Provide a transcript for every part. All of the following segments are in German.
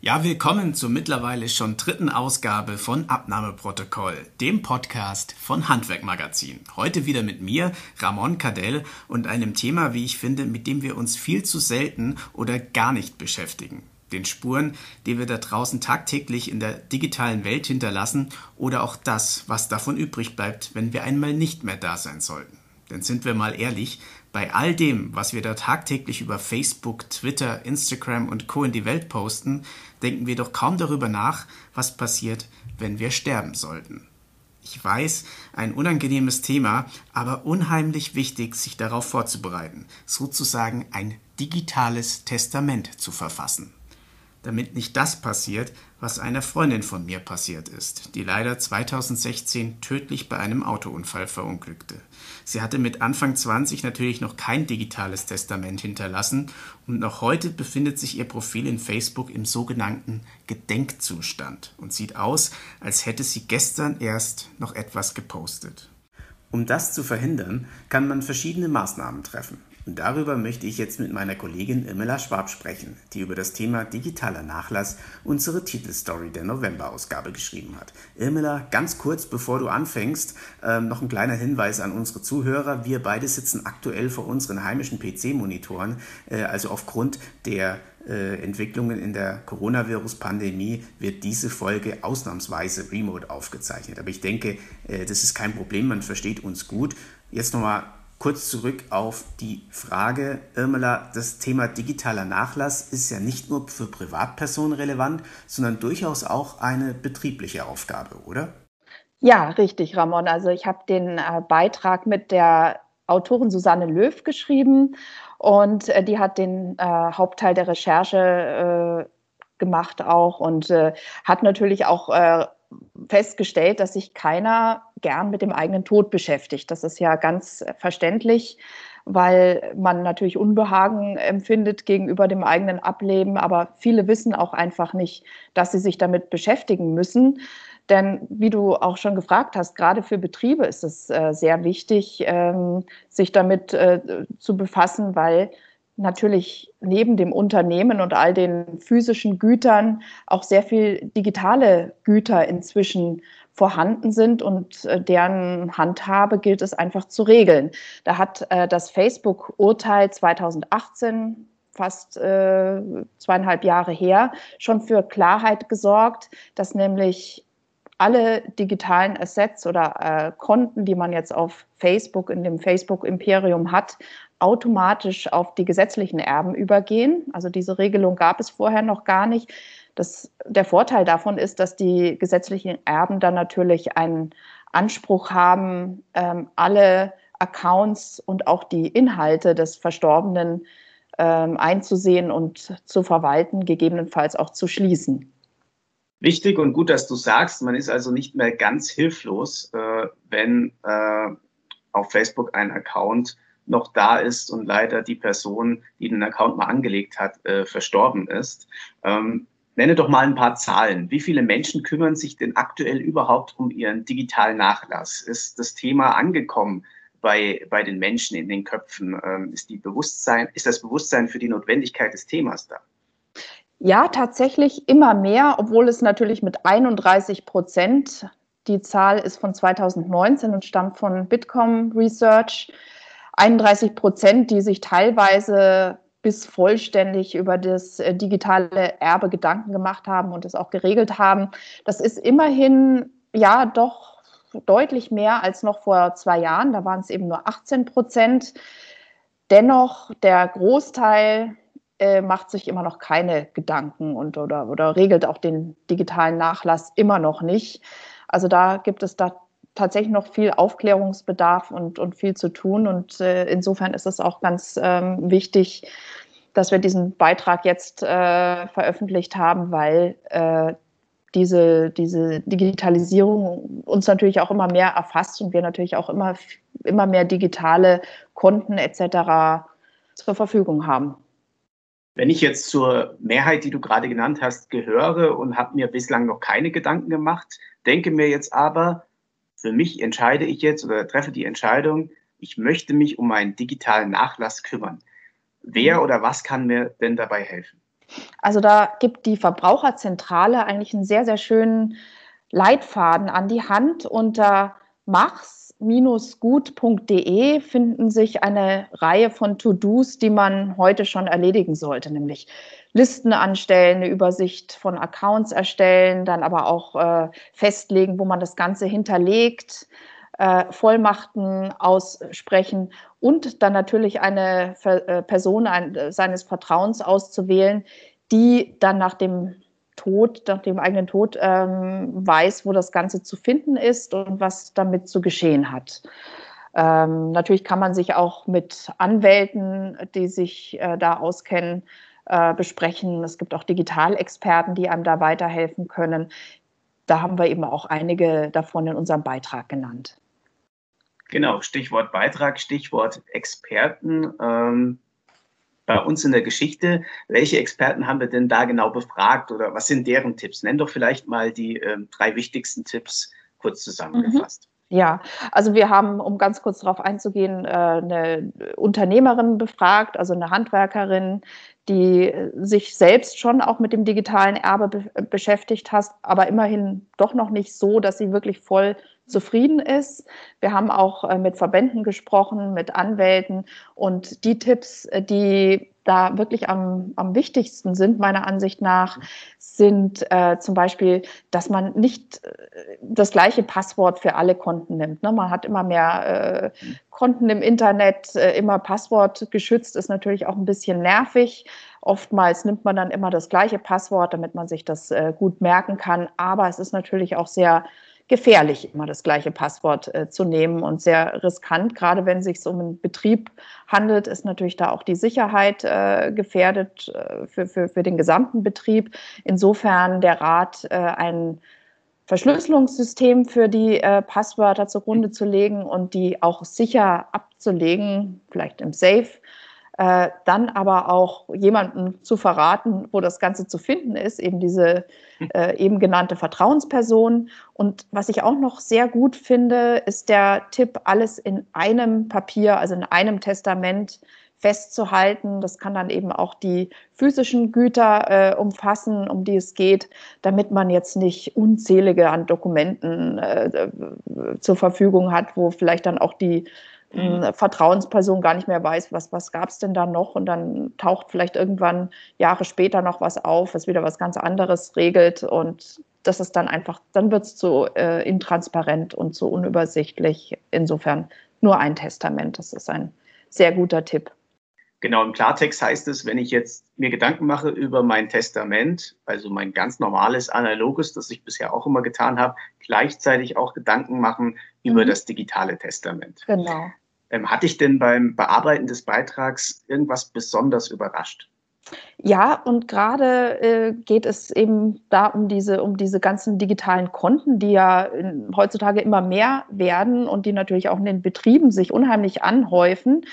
Ja, willkommen zur mittlerweile schon dritten Ausgabe von Abnahmeprotokoll, dem Podcast von Handwerkmagazin. Heute wieder mit mir, Ramon Cadell, und einem Thema, wie ich finde, mit dem wir uns viel zu selten oder gar nicht beschäftigen. Den Spuren, die wir da draußen tagtäglich in der digitalen Welt hinterlassen oder auch das, was davon übrig bleibt, wenn wir einmal nicht mehr da sein sollten. Denn sind wir mal ehrlich, bei all dem, was wir da tagtäglich über Facebook, Twitter, Instagram und Co in die Welt posten, denken wir doch kaum darüber nach, was passiert, wenn wir sterben sollten. Ich weiß, ein unangenehmes Thema, aber unheimlich wichtig, sich darauf vorzubereiten, sozusagen ein digitales Testament zu verfassen damit nicht das passiert, was einer Freundin von mir passiert ist, die leider 2016 tödlich bei einem Autounfall verunglückte. Sie hatte mit Anfang 20 natürlich noch kein digitales Testament hinterlassen und noch heute befindet sich ihr Profil in Facebook im sogenannten Gedenkzustand und sieht aus, als hätte sie gestern erst noch etwas gepostet. Um das zu verhindern, kann man verschiedene Maßnahmen treffen. Und darüber möchte ich jetzt mit meiner Kollegin Irmela Schwab sprechen, die über das Thema digitaler Nachlass unsere Titelstory der November-Ausgabe geschrieben hat. Irmela, ganz kurz bevor du anfängst, äh, noch ein kleiner Hinweis an unsere Zuhörer. Wir beide sitzen aktuell vor unseren heimischen PC-Monitoren, äh, also aufgrund der äh, Entwicklungen in der Coronavirus-Pandemie wird diese Folge ausnahmsweise remote aufgezeichnet. Aber ich denke, äh, das ist kein Problem, man versteht uns gut. Jetzt nochmal kurz zurück auf die Frage, Irmela, das Thema digitaler Nachlass ist ja nicht nur für Privatpersonen relevant, sondern durchaus auch eine betriebliche Aufgabe, oder? Ja, richtig, Ramon. Also ich habe den äh, Beitrag mit der Autorin Susanne Löw geschrieben und äh, die hat den äh, Hauptteil der Recherche äh, gemacht auch und äh, hat natürlich auch äh, festgestellt, dass sich keiner gern mit dem eigenen Tod beschäftigt. Das ist ja ganz verständlich, weil man natürlich Unbehagen empfindet gegenüber dem eigenen Ableben, aber viele wissen auch einfach nicht, dass sie sich damit beschäftigen müssen. Denn wie du auch schon gefragt hast, gerade für Betriebe ist es äh, sehr wichtig, ähm, sich damit äh, zu befassen, weil natürlich neben dem Unternehmen und all den physischen Gütern auch sehr viel digitale Güter inzwischen vorhanden sind und äh, deren Handhabe gilt es einfach zu regeln. Da hat äh, das Facebook-Urteil 2018 fast äh, zweieinhalb Jahre her schon für Klarheit gesorgt, dass nämlich alle digitalen Assets oder äh, Konten, die man jetzt auf Facebook in dem Facebook-Imperium hat, automatisch auf die gesetzlichen Erben übergehen. Also diese Regelung gab es vorher noch gar nicht. Das, der Vorteil davon ist, dass die gesetzlichen Erben dann natürlich einen Anspruch haben, ähm, alle Accounts und auch die Inhalte des Verstorbenen ähm, einzusehen und zu verwalten, gegebenenfalls auch zu schließen. Wichtig und gut, dass du sagst, man ist also nicht mehr ganz hilflos, äh, wenn äh, auf Facebook ein Account noch da ist und leider die Person, die den Account mal angelegt hat, äh, verstorben ist. Ähm, nenne doch mal ein paar Zahlen. Wie viele Menschen kümmern sich denn aktuell überhaupt um ihren digitalen Nachlass? Ist das Thema angekommen bei, bei den Menschen in den Köpfen? Ähm, ist, die Bewusstsein, ist das Bewusstsein für die Notwendigkeit des Themas da? Ja, tatsächlich immer mehr, obwohl es natürlich mit 31 Prozent, die Zahl ist von 2019 und stammt von Bitkom Research, 31 Prozent, die sich teilweise bis vollständig über das äh, digitale Erbe Gedanken gemacht haben und es auch geregelt haben. Das ist immerhin ja doch deutlich mehr als noch vor zwei Jahren. Da waren es eben nur 18 Prozent. Dennoch, der Großteil äh, macht sich immer noch keine Gedanken und oder, oder regelt auch den digitalen Nachlass immer noch nicht. Also da gibt es da tatsächlich noch viel Aufklärungsbedarf und, und viel zu tun. Und äh, insofern ist es auch ganz ähm, wichtig, dass wir diesen Beitrag jetzt äh, veröffentlicht haben, weil äh, diese, diese Digitalisierung uns natürlich auch immer mehr erfasst und wir natürlich auch immer, immer mehr digitale Konten etc. zur Verfügung haben. Wenn ich jetzt zur Mehrheit, die du gerade genannt hast, gehöre und habe mir bislang noch keine Gedanken gemacht, denke mir jetzt aber, für mich entscheide ich jetzt oder treffe die Entscheidung, ich möchte mich um meinen digitalen Nachlass kümmern. Wer mhm. oder was kann mir denn dabei helfen? Also da gibt die Verbraucherzentrale eigentlich einen sehr, sehr schönen Leitfaden an die Hand. Unter machs-gut.de finden sich eine Reihe von To-Dos, die man heute schon erledigen sollte, nämlich Listen anstellen, eine Übersicht von Accounts erstellen, dann aber auch äh, festlegen, wo man das Ganze hinterlegt, äh, Vollmachten aussprechen und dann natürlich eine äh, Person ein, seines Vertrauens auszuwählen, die dann nach dem Tod, nach dem eigenen Tod ähm, weiß, wo das Ganze zu finden ist und was damit zu geschehen hat. Ähm, natürlich kann man sich auch mit Anwälten, die sich äh, da auskennen, äh, besprechen. Es gibt auch Digitalexperten, die einem da weiterhelfen können. Da haben wir eben auch einige davon in unserem Beitrag genannt. Genau, Stichwort Beitrag, Stichwort Experten. Ähm, bei uns in der Geschichte, welche Experten haben wir denn da genau befragt oder was sind deren Tipps? Nenn doch vielleicht mal die ähm, drei wichtigsten Tipps kurz zusammengefasst. Mhm. Ja, also wir haben, um ganz kurz darauf einzugehen, äh, eine Unternehmerin befragt, also eine Handwerkerin, die sich selbst schon auch mit dem digitalen Erbe be beschäftigt hat, aber immerhin doch noch nicht so, dass sie wirklich voll zufrieden ist. Wir haben auch äh, mit Verbänden gesprochen, mit Anwälten und die Tipps, äh, die da wirklich am, am wichtigsten sind, meiner Ansicht nach, sind äh, zum Beispiel, dass man nicht äh, das gleiche Passwort für alle Konten nimmt. Ne? Man hat immer mehr äh, Konten im Internet, äh, immer Passwort geschützt, ist natürlich auch ein bisschen nervig. Oftmals nimmt man dann immer das gleiche Passwort, damit man sich das äh, gut merken kann. Aber es ist natürlich auch sehr gefährlich, immer das gleiche Passwort äh, zu nehmen und sehr riskant. Gerade wenn es sich um einen Betrieb handelt, ist natürlich da auch die Sicherheit äh, gefährdet äh, für, für, für den gesamten Betrieb. Insofern der Rat, äh, ein Verschlüsselungssystem für die äh, Passwörter zugrunde zu legen und die auch sicher abzulegen, vielleicht im Safe äh, dann aber auch jemanden zu verraten, wo das Ganze zu finden ist, eben diese äh, eben genannte Vertrauensperson. Und was ich auch noch sehr gut finde, ist der Tipp, alles in einem Papier, also in einem Testament festzuhalten. Das kann dann eben auch die physischen Güter äh, umfassen, um die es geht, damit man jetzt nicht unzählige an Dokumenten äh, zur Verfügung hat, wo vielleicht dann auch die eine Vertrauensperson gar nicht mehr weiß, was, was gab es denn da noch und dann taucht vielleicht irgendwann Jahre später noch was auf, was wieder was ganz anderes regelt und das ist dann einfach, dann wird es zu äh, intransparent und zu unübersichtlich. Insofern nur ein Testament, das ist ein sehr guter Tipp. Genau, im Klartext heißt es, wenn ich jetzt mir Gedanken mache über mein Testament, also mein ganz normales analoges, das ich bisher auch immer getan habe, gleichzeitig auch Gedanken machen über mhm. das digitale Testament. Genau. Ähm, hatte ich denn beim Bearbeiten des Beitrags irgendwas besonders überrascht? Ja, und gerade äh, geht es eben da um diese, um diese ganzen digitalen Konten, die ja in, heutzutage immer mehr werden und die natürlich auch in den Betrieben sich unheimlich anhäufen.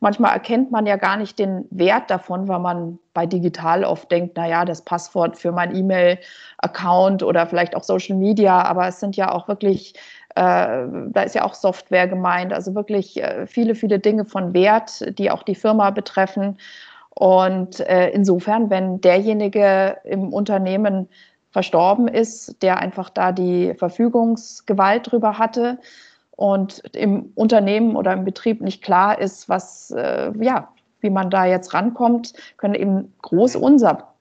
Manchmal erkennt man ja gar nicht den Wert davon, weil man bei digital oft denkt, na ja, das Passwort für mein E-Mail-Account oder vielleicht auch Social Media, aber es sind ja auch wirklich äh, da ist ja auch Software gemeint, also wirklich äh, viele, viele Dinge von Wert, die auch die Firma betreffen. Und äh, insofern, wenn derjenige im Unternehmen verstorben ist, der einfach da die Verfügungsgewalt drüber hatte und im Unternehmen oder im Betrieb nicht klar ist, was, äh, ja, wie man da jetzt rankommt, können eben große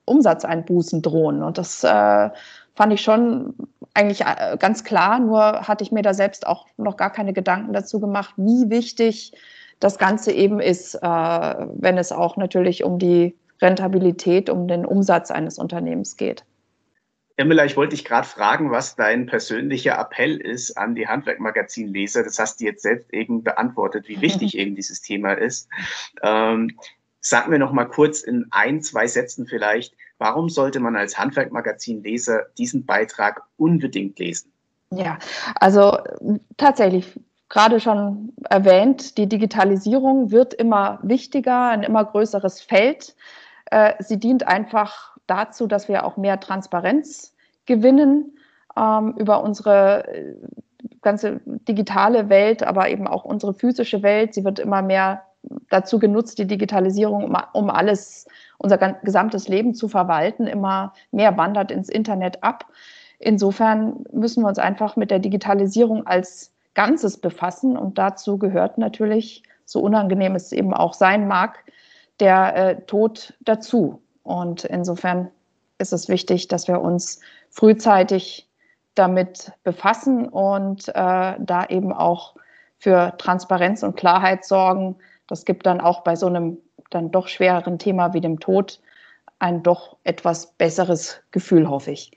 Umsatzeinbußen drohen. Und das äh, fand ich schon eigentlich äh, ganz klar, nur hatte ich mir da selbst auch noch gar keine Gedanken dazu gemacht, wie wichtig das Ganze eben ist, äh, wenn es auch natürlich um die Rentabilität, um den Umsatz eines Unternehmens geht. Emmela, ich wollte dich gerade fragen, was dein persönlicher Appell ist an die Handwerkmagazin-Leser. Das hast du jetzt selbst eben beantwortet, wie wichtig eben dieses Thema ist. Ähm, sag mir noch mal kurz in ein, zwei Sätzen vielleicht, warum sollte man als Handwerkmagazin-Leser diesen Beitrag unbedingt lesen? Ja, also tatsächlich gerade schon erwähnt, die Digitalisierung wird immer wichtiger, ein immer größeres Feld. Äh, sie dient einfach dazu, dass wir auch mehr Transparenz gewinnen ähm, über unsere äh, ganze digitale Welt, aber eben auch unsere physische Welt. Sie wird immer mehr dazu genutzt, die Digitalisierung, um, um alles, unser gesamtes Leben zu verwalten. Immer mehr wandert ins Internet ab. Insofern müssen wir uns einfach mit der Digitalisierung als Ganzes befassen. Und dazu gehört natürlich, so unangenehm es eben auch sein mag, der äh, Tod dazu. Und insofern ist es wichtig, dass wir uns frühzeitig damit befassen und äh, da eben auch für Transparenz und Klarheit sorgen. Das gibt dann auch bei so einem dann doch schwereren Thema wie dem Tod ein doch etwas besseres Gefühl, hoffe ich.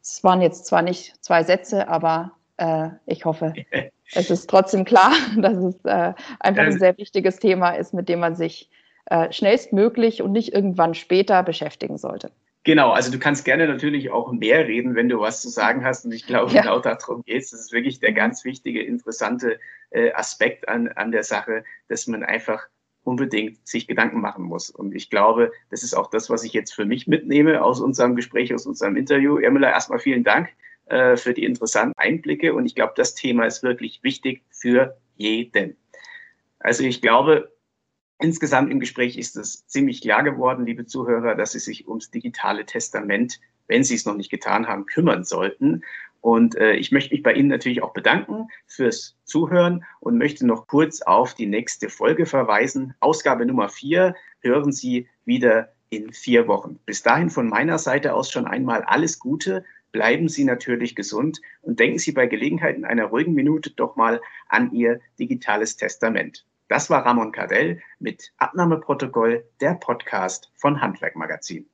Es waren jetzt zwar nicht zwei Sätze, aber äh, ich hoffe, es ist trotzdem klar, dass es äh, einfach ein sehr wichtiges Thema ist, mit dem man sich äh, schnellstmöglich und nicht irgendwann später beschäftigen sollte. Genau, also du kannst gerne natürlich auch mehr reden, wenn du was zu sagen hast. Und ich glaube, ja. genau darum geht es. Das ist wirklich der ganz wichtige, interessante äh, Aspekt an, an der Sache, dass man einfach unbedingt sich Gedanken machen muss. Und ich glaube, das ist auch das, was ich jetzt für mich mitnehme aus unserem Gespräch, aus unserem Interview. Ermüller, erstmal vielen Dank äh, für die interessanten Einblicke. Und ich glaube, das Thema ist wirklich wichtig für jeden. Also ich glaube, insgesamt im Gespräch ist es ziemlich klar geworden, liebe Zuhörer, dass Sie sich ums digitale Testament, wenn Sie es noch nicht getan haben, kümmern sollten. Und äh, ich möchte mich bei Ihnen natürlich auch bedanken fürs Zuhören und möchte noch kurz auf die nächste Folge verweisen. Ausgabe Nummer vier hören Sie wieder in vier Wochen. Bis dahin von meiner Seite aus schon einmal alles Gute bleiben Sie natürlich gesund und denken Sie bei Gelegenheit in einer ruhigen Minute doch mal an Ihr digitales Testament. Das war Ramon Cardell mit Abnahmeprotokoll, der Podcast von Handwerk Magazin.